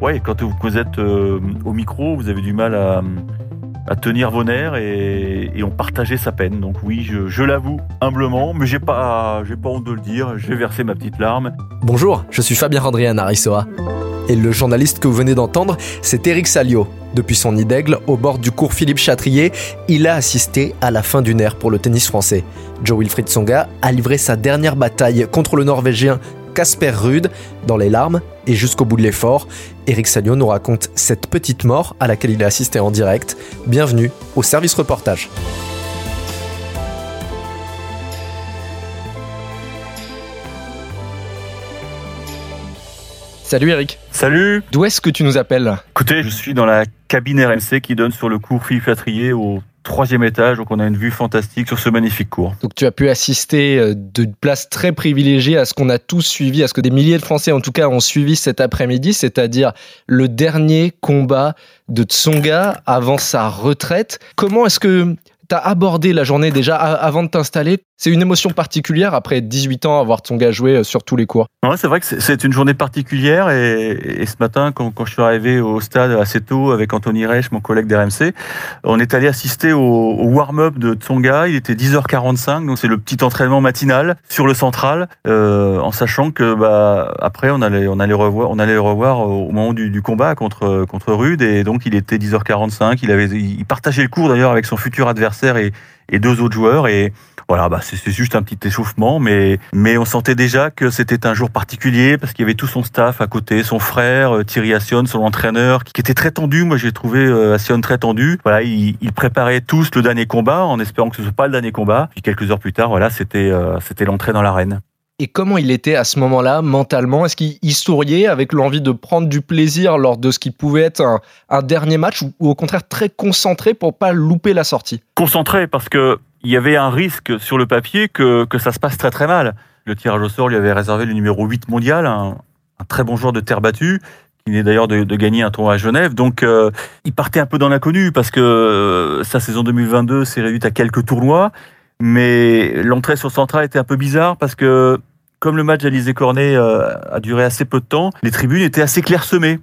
Ouais, quand vous êtes euh, au micro, vous avez du mal à, tenir vos nerfs et, on partageait sa peine. Donc oui, je, l'avoue humblement, mais j'ai pas, j'ai pas honte de le dire. J'ai versé ma petite larme. Bonjour, je suis Fabien Randrian Arisoa. Et le journaliste que vous venez d'entendre, c'est Eric Salio. Depuis son nid d'aigle, au bord du cours Philippe Chatrier, il a assisté à la fin d'une ère pour le tennis français. Joe Wilfried Songa a livré sa dernière bataille contre le Norvégien Casper Rude dans les larmes et jusqu'au bout de l'effort. Eric Salio nous raconte cette petite mort à laquelle il a assisté en direct. Bienvenue au service reportage. Salut Eric. Salut. D'où est-ce que tu nous appelles? Écoutez, je suis dans la cabine RMC qui donne sur le cours Philippe Chatrier au troisième étage, donc on a une vue fantastique sur ce magnifique cours. Donc tu as pu assister euh, de place très privilégiée à ce qu'on a tous suivi, à ce que des milliers de Français en tout cas ont suivi cet après-midi, c'est-à-dire le dernier combat de Tsonga avant sa retraite. Comment est-ce que tu as abordé la journée déjà avant de t'installer c'est une émotion particulière après 18 ans avoir ton gars joué euh, sur tous les cours. Ouais, c'est vrai que c'est une journée particulière et, ce matin, quand, je suis arrivé au stade assez tôt avec Anthony Reich, mon collègue d'RMC, on est allé assister au, warm-up de Tsonga. Il était 10h45, donc c'est le petit entraînement matinal sur le central, euh, en sachant que bah, après on allait on allait revoir on allait revoir au moment du, combat contre contre Rude et donc il était 10h45. Il avait il partageait le cours d'ailleurs avec son futur adversaire et, deux autres joueurs et voilà, bah c'est juste un petit échauffement, mais mais on sentait déjà que c'était un jour particulier parce qu'il y avait tout son staff à côté, son frère euh, Thierry Assion, son entraîneur, qui était très tendu. Moi, j'ai trouvé euh, Assion très tendu. Voilà, ils, préparaient tous le dernier combat en espérant que ce soit pas le dernier combat. Puis quelques heures plus tard, voilà, c'était euh, c'était l'entrée dans l'arène. Et comment il était à ce moment-là mentalement? Est-ce qu'il souriait avec l'envie de prendre du plaisir lors de ce qui pouvait être un, dernier match ou, au contraire très concentré pour pas louper la sortie? Concentré parce que il y avait un risque sur le papier que, que ça se passe très très mal. Le tirage au sort lui avait réservé le numéro 8 mondial, un, très bon joueur de terre battue, qui venait d'ailleurs de, gagner un tournoi à Genève. Donc euh, il partait un peu dans l'inconnu parce que euh, sa saison 2022 s'est réduite à quelques tournois. Mais l'entrée sur Central était un peu bizarre parce que comme le match d'Alizé Cornet euh, a duré assez peu de temps, les tribunes étaient assez clairsemées.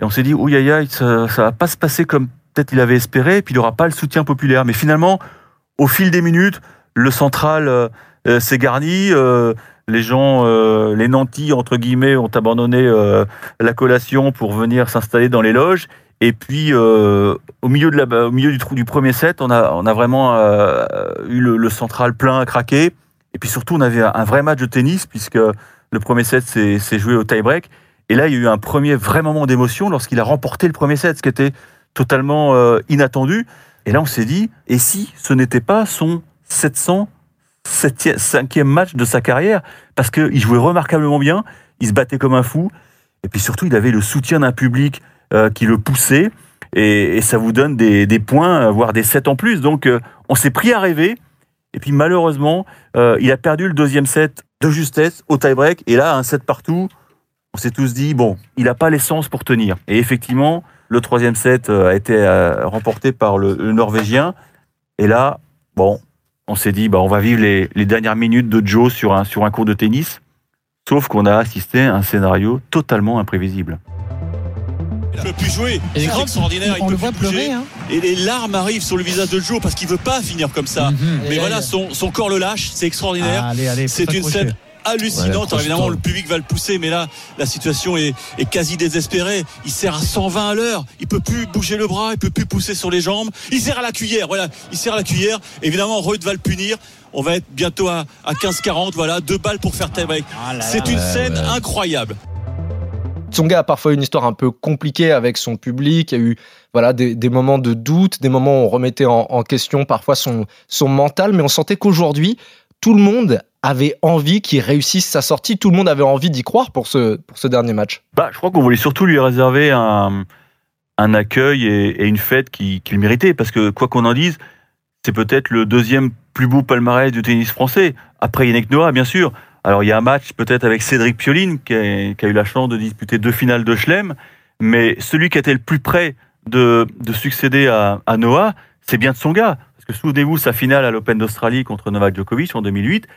Et on s'est dit, ouh, ça, ça va pas se passer comme peut-être il avait espéré, et puis il n'aura pas le soutien populaire. Mais finalement, au fil des minutes, le central euh, euh, s'est garni. Les gens, les nantis entre guillemets, ont abandonné la collation pour venir s'installer dans les loges. Et puis, au milieu, de la, au milieu du, premier set, on a, on a vraiment eu le, central plein à craquer. Et puis surtout, on avait un vrai match de tennis, puisque le premier set s'est joué au tie-break. Et là, il y a eu un premier vrai moment d'émotion lorsqu'il a remporté le premier set, ce qui était totalement inattendu. Et là, on s'est dit, et si ce n'était pas son 705e match de sa carrière? Parce qu'il jouait remarquablement bien, il se battait comme un fou, et puis surtout, il avait le soutien d'un public euh, qui le poussait, et, ça vous donne des, points, voire des 7 en plus. Donc, euh, on s'est pris à rêver, et puis malheureusement, euh, il a perdu le deuxième set de justesse au tie-break, et là, un set partout, on s'est tous dit, bon, il n'a pas l'essence pour tenir. Et effectivement, le troisième set euh, a été euh, remporté par le, Norvégien. Et là, bon, on s'est dit, bah, on va vivre les, dernières minutes de Joe sur un, sur un cours de tennis. Sauf qu'on a assisté à un scénario totalement imprévisible. Il ne peut plus jouer. C'est extraordinaire. On, le voit pleurer. Hein. Et les larmes arrivent sur le visage de Joe parce qu'il veut pas finir comme ça. Mhm. Mais voilà, son, son, corps le lâche. C'est extraordinaire. c'est une scène hallucinante. évidemment, le public va le pousser, mais là, la situation est, quasi désespérée. Il sert à 120 à l'heure. Il peut plus bouger le bras, il peut plus pousser sur les jambes. Il sert à la cuillère. Voilà, il sert à la cuillère. Évidemment, Reut va le punir. On va être bientôt à, 15-40. Voilà, deux balles pour faire tie-break. Ah C'est une scène incroyable. Tsonga a parfois une histoire un peu compliquée avec son public. Il y a eu voilà, des, moments de doute, des moments où on remettait en, question parfois son, son mental, mais on sentait qu'aujourd'hui, tout le monde avait envie qu'il réussisse sa sortie. Tout le monde avait envie d'y croire pour ce, pour ce dernier match. Bah, je crois qu'on voulait surtout lui réserver un, un accueil et, une fête qu'il méritait. Parce que, quoi qu'on en dise, c'est peut-être le deuxième plus beau palmarès du tennis français. Après Yannick Noah, bien sûr. Alors, il y a un match peut-être avec Cédric Pioline, qui a, eu la chance de disputer deux finales de Chelem. Mais celui qui était le plus près de, de succéder à, Noah, c'est bien de son gars. Parce que souvenez-vous, sa finale à l'Open d'Australie contre Novak Djokovic en 2008,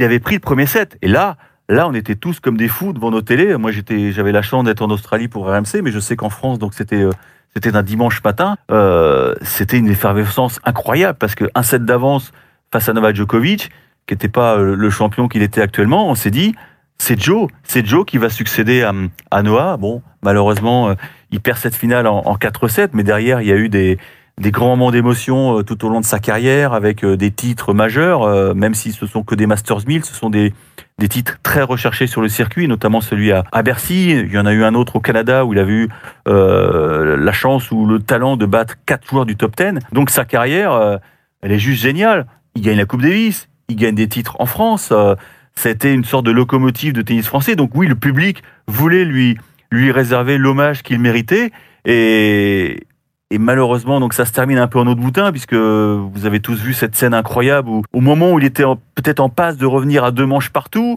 il avait pris le premier set. Et là, Là, on était tous comme des fous devant nos télés. Moi, j'étais, j'avais la chance d'être en Australie pour RMC, mais je sais qu'en France, donc c'était euh, c'était un dimanche matin. Euh, c'était une effervescence incroyable parce que un set d'avance face à Novak Djokovic, qui n'était pas euh, le champion qu'il était actuellement, on s'est dit c'est Joe, c'est Joe qui va succéder à, à Noah. Bon, malheureusement, il perd cette finale en, en 4-7, mais derrière, il y a eu des, des grands moments d'émotion tout au long de sa carrière avec des titres majeurs, même si ce sont que des Masters 1000, ce sont des, des titres très recherchés sur le circuit, notamment celui à, Bercy. Il y en a eu un autre au Canada où il a eu euh, la chance ou le talent de battre quatre joueurs du top 10. Donc sa carrière, euh, elle est juste géniale. Il gagne la Coupe Davis, il gagne des titres en France. Euh, C'était une sorte de locomotive de tennis français. Donc oui, le public voulait lui lui réserver l'hommage qu'il méritait. Et, et malheureusement, donc ça se termine un peu en autre boutin, puisque vous avez tous vu cette scène incroyable où, au moment où il était peut-être en passe de revenir à deux manches partout,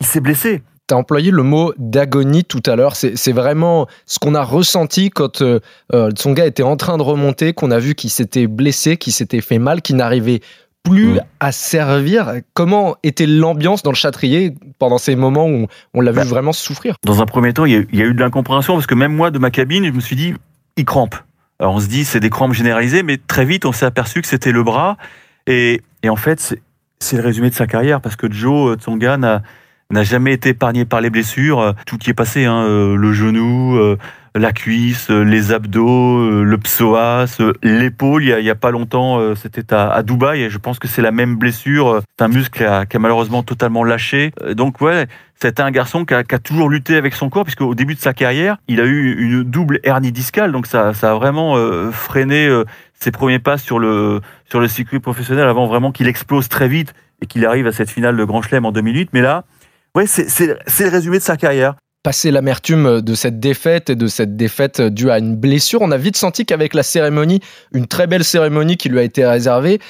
il s'est blessé. Tu as employé le mot d'agonie tout à l'heure. C'est vraiment ce qu'on a ressenti quand euh, euh, son gars était en train de remonter, qu'on a vu qu'il s'était blessé, qu'il s'était fait mal, qu'il n'arrivait plus à servir. Comment était l'ambiance dans le châtrier pendant ces moments où on l'a vu bah, vraiment souffrir? Dans un premier temps, il y, a, il y, a, eu de l'incompréhension parce que même moi, de ma cabine, je me suis dit, il crampe. Alors on se dit c'est des crampes généralisées, mais très vite on s'est aperçu que c'était le bras. Et, et en fait, c'est le résumé de sa carrière parce que Joe Tsonga n'a n'a jamais été épargné par les blessures. Tout qui est passé, hein, euh, le genou, euh, la cuisse, euh, les abdos, le psoas, l'épaule. Il y a, pas longtemps, c'était à, Dubaï et je pense que c'est la même blessure. C'est un muscle qui a, malheureusement totalement lâché. Donc ouais, c'était un garçon qui a, toujours lutté avec son corps puisque au début de sa carrière, il a eu une double hernie discale. Donc ça, ça a vraiment freiné ses premiers pas sur le sur le circuit professionnel avant vraiment qu'il explose très vite et qu'il arrive à cette finale de Grand Chelem en 2008. Mais là, Ouais, c'est le résumé de sa carrière passer l'amertume de cette défaite et de cette défaite due à une blessure, on a vite senti qu'avec la cérémonie, une très belle cérémonie qui lui a été réservée,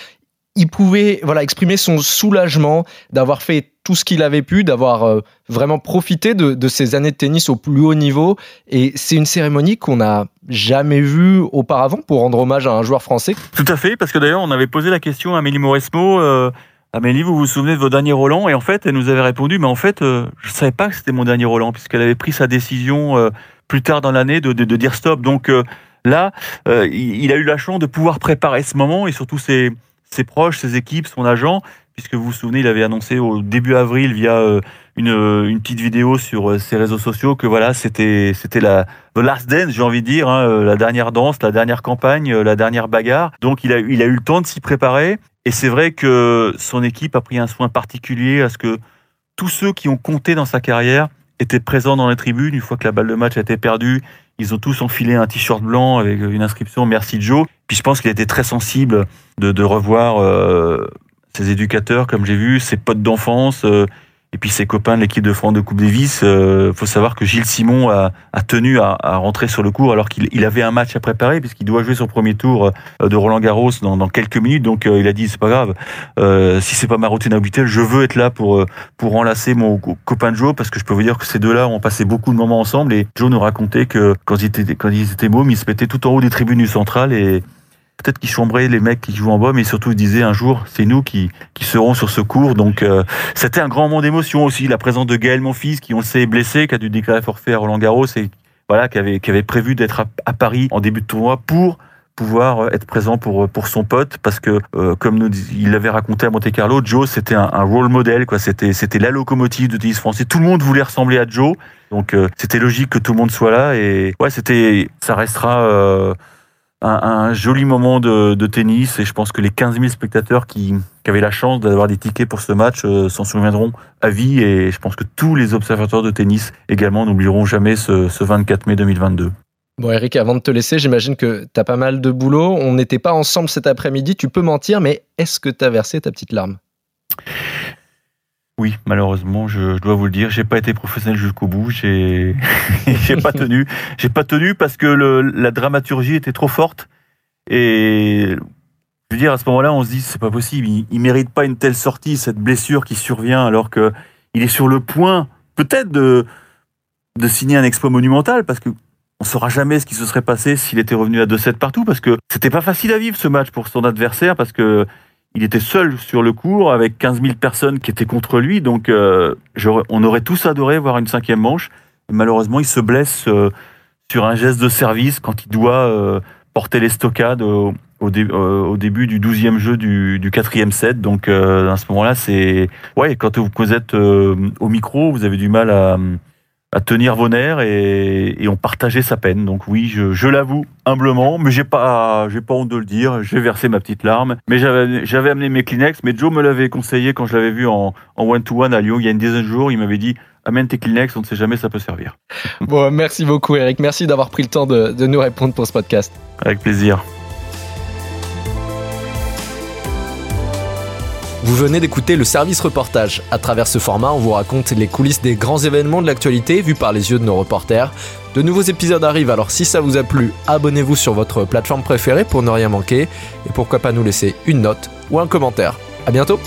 il pouvait voilà exprimer son soulagement d'avoir fait tout ce qu'il avait pu, d'avoir euh, vraiment profité de, de, ses années de tennis au plus haut niveau. Et c'est une cérémonie qu'on n'a jamais vue auparavant pour rendre hommage à un joueur français. Tout à fait, parce que d'ailleurs on avait posé la question à Amélie Mauresmo. Euh, Amélie, vous vous souvenez de vos derniers Roland Et en fait, elle nous avait répondu, mais en fait, euh, je ne savais pas que c'était mon dernier Roland, puisqu'elle avait pris sa décision euh, plus tard dans l'année de, dire stop. Donc euh, là, il, a eu la chance de pouvoir préparer ce moment, et surtout ses, ses, proches, ses équipes, son agent, puisque vous vous souvenez, il avait annoncé au début avril via une, une, petite vidéo sur ses réseaux sociaux que voilà, c'était c'était la the last dance, j'ai envie de dire, hein, la dernière danse, la dernière campagne, la dernière bagarre. Donc il a, il a eu le temps de s'y préparer. Et c'est vrai que son équipe a pris un soin particulier à ce que tous ceux qui ont compté dans sa carrière étaient présents dans les tribunes. Une fois que la balle de match a été perdue, ils ont tous enfilé un t-shirt blanc avec une inscription Merci Joe. Puis je pense qu'il été très sensible de, revoir euh, ses éducateurs, comme j'ai vu, ses potes d'enfance. Euh, et puis ses copains de l'équipe de France de Coupe Davis, il euh, faut savoir que Gilles Simon a, tenu à, rentrer sur le cours alors qu'il il avait un match à préparer puisqu'il doit jouer son premier tour euh, de Roland Garros dans, quelques minutes. Donc il a dit c'est pas grave, si c'est pas ma routine habituelle, je veux être là pour pour enlacer mon copain Joe parce que je peux vous dire que ces deux-là ont passé beaucoup de moments ensemble et Joe nous racontait que quand ils étaient quand ils étaient mômes, ils se mettaient tout en haut des tribunes du central et peut-être qu'ils chambraient les mecs qui jouent en bas, mais surtout ils disaient un jour, c'est nous qui, qui serons sur ce cours. Donc euh, c'était un grand moment d'émotion aussi, la présence de Gaël, mon fils, qui on le sait est blessé, qui a dû déclarer forfait à Roland Garros et voilà, qui avait, qui avait prévu d'être à, Paris en début de tournoi pour pouvoir euh, être présent pour euh, pour son pote. Parce que comme il l'avait raconté à Monte Carlo Joe c'était un, un, role model quoi. C'était c'était la locomotive de tennis français. Tout le monde voulait ressembler à Joe. Donc c'était logique que tout le monde soit là. Et ouais c'était ça restera un, joli moment de, tennis et je pense que les 15 000 spectateurs qui, avaient la chance d'avoir des tickets pour ce match euh, s'en souviendront à vie et je pense que tous les observateurs de tennis également n'oublieront jamais ce, 24 mai 2022. Bon Eric, avant de te laisser, j'imagine que tu as pas mal de boulot. On n'était pas ensemble cet après-midi, tu peux mentir, mais est-ce que tu as versé ta petite larme? Oui, malheureusement, je, dois vous le dire, j'ai pas été professionnel jusqu'au bout. J'ai, j'ai pas tenu. J'ai pas tenu parce que la dramaturgie était trop forte. Et je veux dire, à ce moment-là, on se dit, c'est pas possible. Il, il, mérite pas une telle sortie, cette blessure qui survient, alors que il est sur le point, peut-être de de signer un exploit monumental, parce que on saura jamais ce qui se serait passé s'il était revenu à 2-7 partout, parce que c'était pas facile à vivre ce match pour son adversaire, parce que il était seul sur le cours avec 15 000 personnes qui étaient contre lui. Donc, euh, on aurait tous adoré voir une cinquième manche. malheureusement, il se blesse euh, sur un geste de service quand il doit euh, porter les stockades au, début du 12e jeu du, quatrième set. Donc, à ce moment-là, c'est. Ouais, quand vous êtes au micro, vous avez du mal à à tenir vos nerfs et, et on partageait sa peine. Donc oui, je, l'avoue humblement, mais j'ai pas, j'ai pas honte de le dire. J'ai versé ma petite larme, mais j'avais, j'avais amené mes Kleenex. Mais Joe me l'avait conseillé quand je l'avais vu en one to one à Lyon il y a une dizaine de jours. Il m'avait dit amène tes Kleenex, on ne sait jamais, ça peut servir. Bon, merci beaucoup Eric, merci d'avoir pris le temps de, de nous répondre pour ce podcast. Avec plaisir. Vous venez d'écouter le service reportage. À travers ce format, on vous raconte les coulisses des grands événements de l'actualité vus par les yeux de nos reporters. De nouveaux épisodes arrivent, alors si ça vous a plu, abonnez-vous sur votre plateforme préférée pour ne rien manquer et pourquoi pas nous laisser une note ou un commentaire. À bientôt.